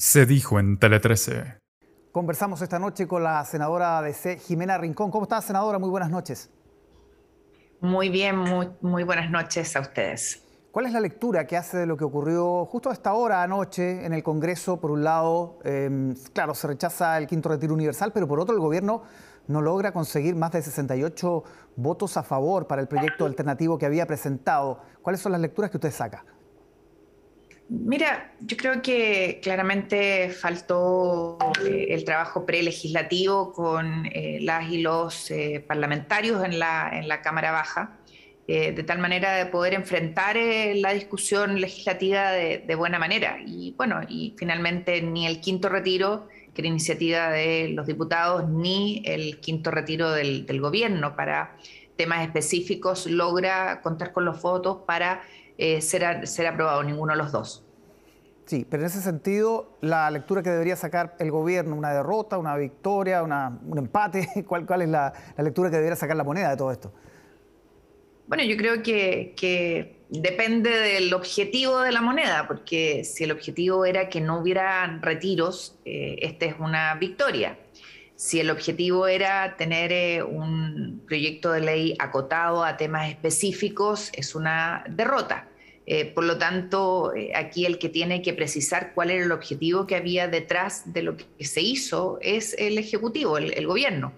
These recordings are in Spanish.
Se dijo en Tele 13. Conversamos esta noche con la senadora de C, Jimena Rincón. ¿Cómo está, senadora? Muy buenas noches. Muy bien, muy, muy buenas noches a ustedes. ¿Cuál es la lectura que hace de lo que ocurrió justo a esta hora anoche en el Congreso? Por un lado, em, claro, se rechaza el quinto retiro universal, pero por otro el gobierno no logra conseguir más de 68 votos a favor para el proyecto alternativo que había presentado. ¿Cuáles son las lecturas que usted saca? Mira, yo creo que claramente faltó eh, el trabajo prelegislativo con eh, las y los eh, parlamentarios en la, en la Cámara Baja, de tal manera de poder enfrentar la discusión legislativa de, buena manera. Y bueno, y finalmente ni el quinto retiro, que era iniciativa de los diputados, ni el quinto retiro del, del gobierno para temas específicos logra contar con los votos para eh, ser, ser aprobado, ninguno de los dos. Sí, pero en ese sentido, la lectura que debería sacar el gobierno, una derrota, una victoria, un empate, ¿cuál, cuál es la, lectura que debería sacar la moneda de todo esto? Bueno, yo creo que, depende del objetivo de la moneda, porque si el objetivo era que no hubiera retiros, eh, esta es una victoria. Si el objetivo era tener eh, un proyecto de ley acotado a temas específicos, es una derrota. Eh, por lo tanto, eh, aquí el que tiene que precisar cuál era el objetivo que había detrás de lo que se hizo es el Ejecutivo, el, gobierno.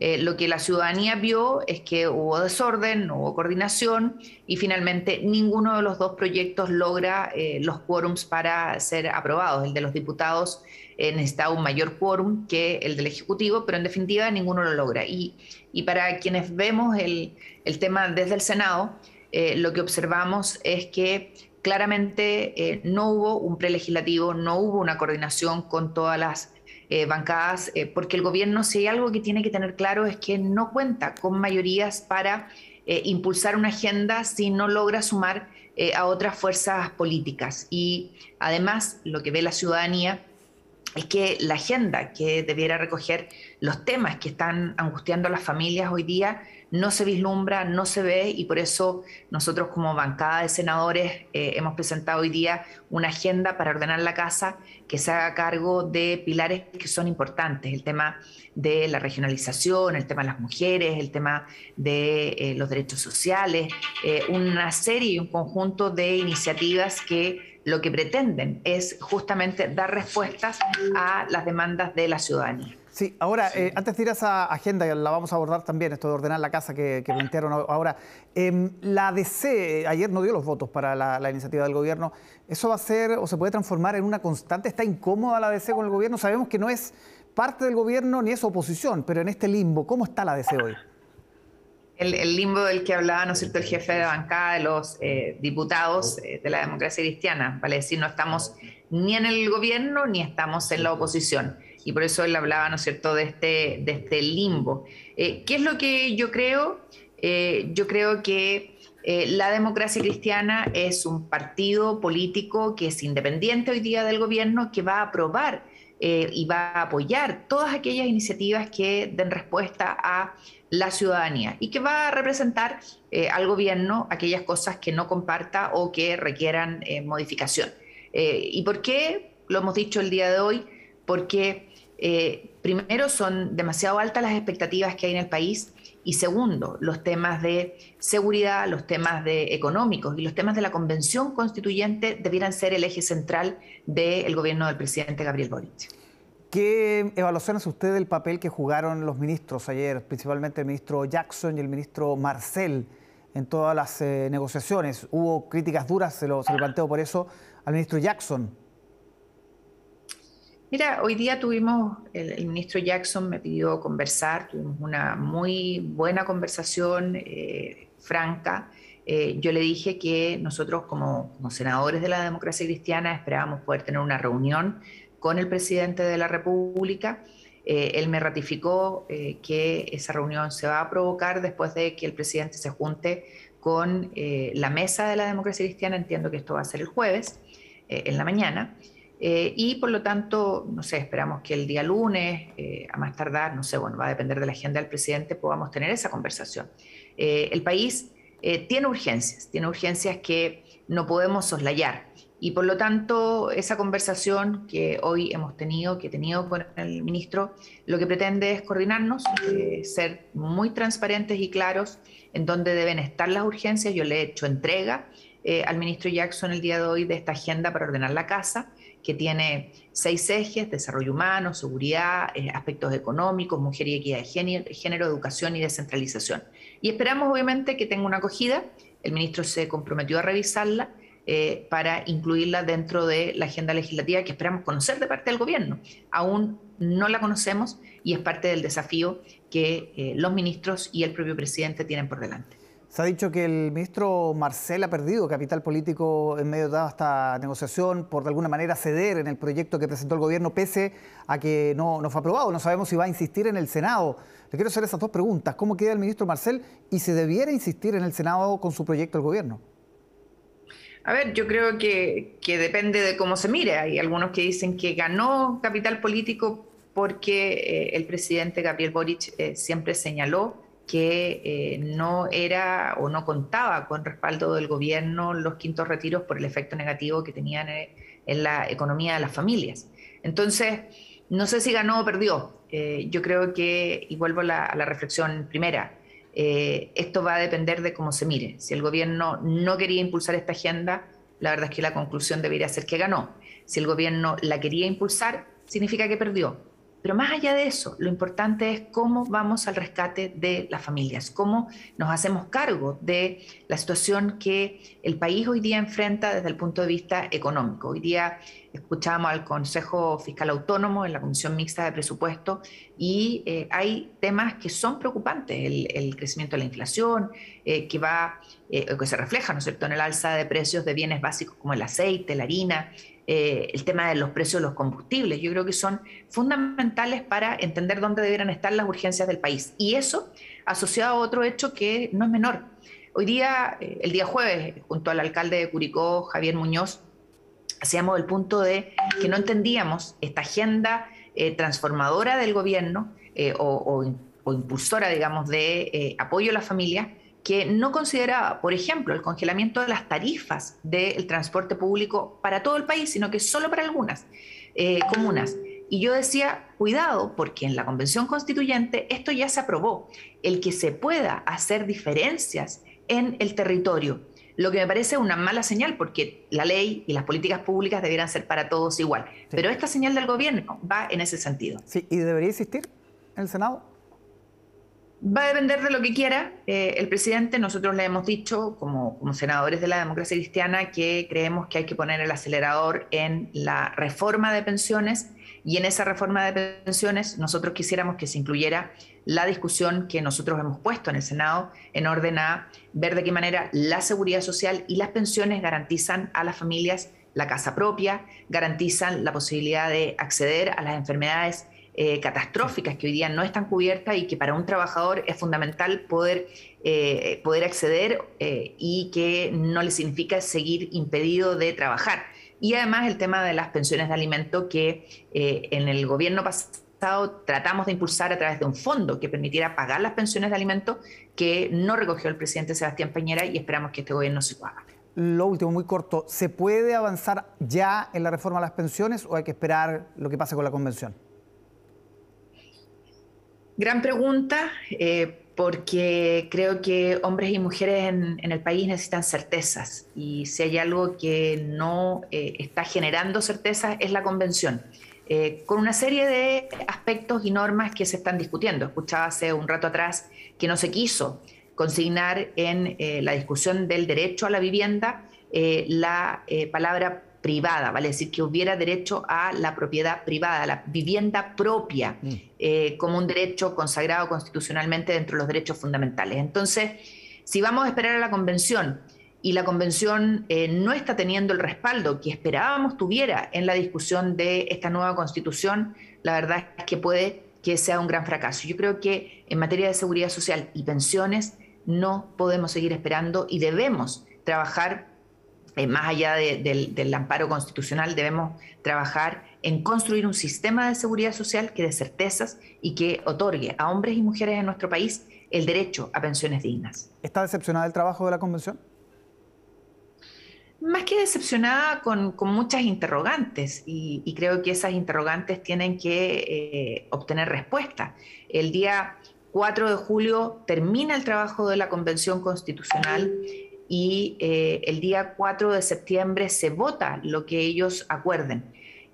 Eh, lo que la ciudadanía vio es que hubo desorden, no hubo coordinación y finalmente ninguno de los dos proyectos logra los quórums para ser aprobados. El de los diputados necesitaba un mayor quórum que el del Ejecutivo, pero en definitiva ninguno lo logra. Y, para quienes vemos el, el tema desde el Senado, eh, lo que observamos es que claramente eh, no hubo un prelegislativo, no hubo una coordinación con todas las eh, bancadas, porque el gobierno, si hay algo que tiene que tener claro, es que no cuenta con mayorías para impulsar una agenda si no logra sumar a otras fuerzas políticas. Y además, lo que ve la ciudadanía es que la agenda que debiera recoger los temas que están angustiando a las familias hoy día no se vislumbra, no se ve y por eso nosotros como bancada de senadores eh, hemos presentado hoy día una agenda para ordenar la casa que se haga cargo de pilares que son importantes, el tema de la regionalización, el tema de las mujeres, el tema de eh, los derechos sociales, eh, una serie y un conjunto de iniciativas que lo que pretenden es justamente dar respuestas a las demandas de la ciudadanía. Sí, ahora, eh, antes de ir a esa agenda, la vamos a abordar también, esto de ordenar la casa que, plantearon ahora. Em, la ADC eh, ayer no dio los votos para la, iniciativa del gobierno. ¿Eso va a ser o se puede transformar en una constante? ¿Está incómoda la ADC con el gobierno? Sabemos que no es parte del gobierno ni es oposición, pero en este limbo, ¿cómo está la ADC hoy? El, limbo del que hablaba, ¿no es cierto?, el jefe de bancada de los eh, diputados de la democracia cristiana, vale decir, no estamos ni en el gobierno ni estamos en la oposición y por eso él hablaba, ¿no es cierto?, de este, de este limbo. Eh, ¿Qué es lo que yo creo? Eh, yo creo que eh, la democracia cristiana es un partido político que es independiente hoy día del gobierno, que va a aprobar y va a apoyar todas aquellas iniciativas que den respuesta a la ciudadanía y que va a representar al gobierno aquellas cosas que no comparta o que requieran modificación. ¿Y por qué? Lo hemos dicho el día de hoy, porque eh, primero, son demasiado altas las expectativas que hay en el país y segundo, los temas de seguridad, los temas de económicos y los temas de la convención constituyente debieran ser el eje central del gobierno del presidente Gabriel Boric. ¿Qué evaluación hace usted del papel que jugaron los ministros ayer, principalmente el ministro Jackson y el ministro Marcel, en todas las eh, negociaciones? Hubo críticas duras, se lo, se lo planteo por eso, al ministro Jackson Mira, hoy día tuvimos, el, ministro Jackson me pidió conversar, tuvimos una muy buena conversación, eh, franca. Eh, yo le dije que nosotros como, senadores de la democracia cristiana esperábamos poder tener una reunión con el presidente de la República. Eh, él me ratificó que esa reunión se va a provocar después de que el presidente se junte con la mesa de la democracia cristiana. Entiendo que esto va a ser el jueves, en la mañana. Eh, y por lo tanto, no sé, esperamos que el día lunes, eh, a más tardar, no sé, bueno, va a depender de la agenda del presidente, podamos tener esa conversación. Eh, el país tiene urgencias, tiene urgencias que no podemos soslayar. Y por lo tanto, esa conversación que hoy hemos tenido, que he tenido con el ministro, lo que pretende es coordinarnos, ser muy transparentes y claros en dónde deben estar las urgencias. Yo le he hecho entrega al ministro Jackson el día de hoy de esta agenda para ordenar la casa, que tiene seis ejes, desarrollo humano, seguridad, eh, aspectos económicos, mujer y equidad de género, educación y descentralización. Y esperamos obviamente que tenga una acogida. El ministro se comprometió a revisarla eh, para incluirla dentro de la agenda legislativa que esperamos conocer de parte del gobierno. Aún no la conocemos y es parte del desafío que eh, los ministros y el propio presidente tienen por delante. Se ha dicho que el ministro Marcel ha perdido capital político en medio de esta negociación por de alguna manera ceder en el proyecto que presentó el gobierno pese a que no, no fue aprobado. No sabemos si va a insistir en el Senado. Le quiero hacer esas dos preguntas. ¿Cómo queda el ministro Marcel y si debiera insistir en el Senado con su proyecto el gobierno? A ver, yo creo que, depende de cómo se mire. Hay algunos que dicen que ganó capital político porque eh, el presidente Gabriel Boric eh, siempre señaló que eh, no era o no contaba con respaldo del gobierno los quintos retiros por el efecto negativo que tenían en la economía de las familias. Entonces, no sé si ganó o perdió. yo creo que, y vuelvo a la reflexión primera, eh, esto va a depender de cómo se mire. Si el gobierno no quería impulsar esta agenda, la verdad es que la conclusión debería ser que ganó. Si el gobierno la quería impulsar, significa que perdió. Pero más allá de eso, lo importante es cómo vamos al rescate de las familias, cómo nos hacemos cargo de la situación que el país hoy día enfrenta desde el punto de vista económico. Hoy día escuchamos al Consejo Fiscal Autónomo en la Comisión Mixta de Presupuesto y eh, hay temas que son preocupantes, el, crecimiento de la inflación, eh, que va, eh, que se refleja, ¿no es cierto?, en el alza de precios de bienes básicos como el aceite, la harina, el tema de los precios de los combustibles. Yo creo que son fundamentales para entender dónde deberían estar las urgencias del país. Y eso asociado a otro hecho que no es menor. Hoy día, el día jueves, junto al alcalde de Curicó, Javier Muñoz, hacíamos el punto de que no entendíamos esta agenda eh, transformadora del gobierno o, o, impulsora, digamos, de apoyo a la familia que no consideraba, por ejemplo, el congelamiento de las tarifas del transporte público para todo el país, sino que solo para algunas eh, comunas. Y yo decía, cuidado, porque en la Convención Constituyente esto ya se aprobó, el que se pueda hacer diferencias en el territorio, lo que me parece una mala señal, porque la ley y las políticas públicas debieran ser para todos igual. Pero esta señal del gobierno va en ese sentido. Sí, ¿y debería existir en el Senado? Va a depender de lo que quiera eh, el presidente. Nosotros le hemos dicho, como, como, senadores de la democracia cristiana, que creemos que hay que poner el acelerador en la reforma de pensiones y en esa reforma de pensiones nosotros quisiéramos que se incluyera la discusión que nosotros hemos puesto en el Senado en orden a ver de qué manera la seguridad social y las pensiones garantizan a las familias la casa propia, garantizan la posibilidad de acceder a las enfermedades eh, catastróficas que hoy día no están cubiertas y que para un trabajador es fundamental poder, eh, poder acceder eh, y que no le significa seguir impedido de trabajar. Y además el tema de las pensiones de alimento que en el gobierno pasado tratamos de impulsar a través de un fondo que permitiera pagar las pensiones de alimento que no recogió el presidente Sebastián Peñera y esperamos que este gobierno se haga. Lo último, muy corto, ¿se puede avanzar ya en la reforma de las pensiones o hay que esperar lo que pase con la convención? Gran pregunta, eh, porque creo que hombres y mujeres en, el país necesitan certezas y si hay algo que no eh, está generando certezas es la convención, eh, con una serie de aspectos y normas que se están discutiendo. Escuchaba hace un rato atrás que no se quiso consignar en la discusión del derecho a la vivienda la palabra privada, vale decir que hubiera derecho a la propiedad privada, a la vivienda propia, mm. eh, como un derecho consagrado constitucionalmente dentro de los derechos fundamentales. Entonces, si vamos a esperar a la convención y la convención eh, no está teniendo el respaldo que esperábamos tuviera en la discusión de esta nueva constitución, la verdad es que puede que sea un gran fracaso. Yo creo que en materia de seguridad social y pensiones no podemos seguir esperando y debemos trabajar eh, más allá del, amparo constitucional, debemos trabajar en construir un sistema de seguridad social que dé certezas y que otorgue a hombres y mujeres en nuestro país el derecho a pensiones dignas. ¿Está decepcionada del trabajo de la convención? Más que decepcionada con, muchas interrogantes y, creo que esas interrogantes tienen que eh, obtener respuesta. El día 4 de julio termina el trabajo de la Convención Constitucional y eh, el día 4 de septiembre se vota lo que ellos acuerden.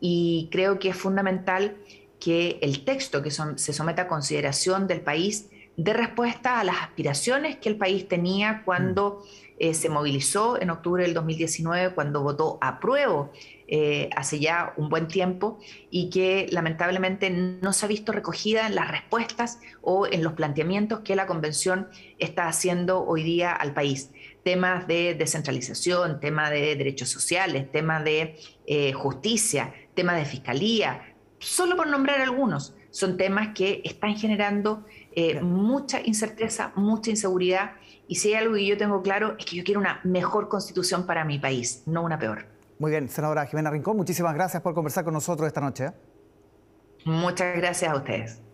Y creo que es fundamental que el texto que se someta a consideración del país dé respuesta a las aspiraciones que el país tenía cuando mm. eh, se movilizó en octubre del 2019, cuando votó a prueba eh, hace ya un buen tiempo y que lamentablemente no se ha visto recogida en las respuestas o en los planteamientos que la Convención está haciendo hoy día al país. Temas de descentralización, temas de derechos sociales, temas de eh, justicia, temas de fiscalía, solo por nombrar algunos, son temas que están generando eh, mucha incerteza, mucha inseguridad. Y si hay algo que yo tengo claro es que yo quiero una mejor constitución para mi país, no una peor. Muy bien, senadora Jimena Rincón, muchísimas gracias por conversar con nosotros esta noche. ¿eh? Muchas gracias a ustedes.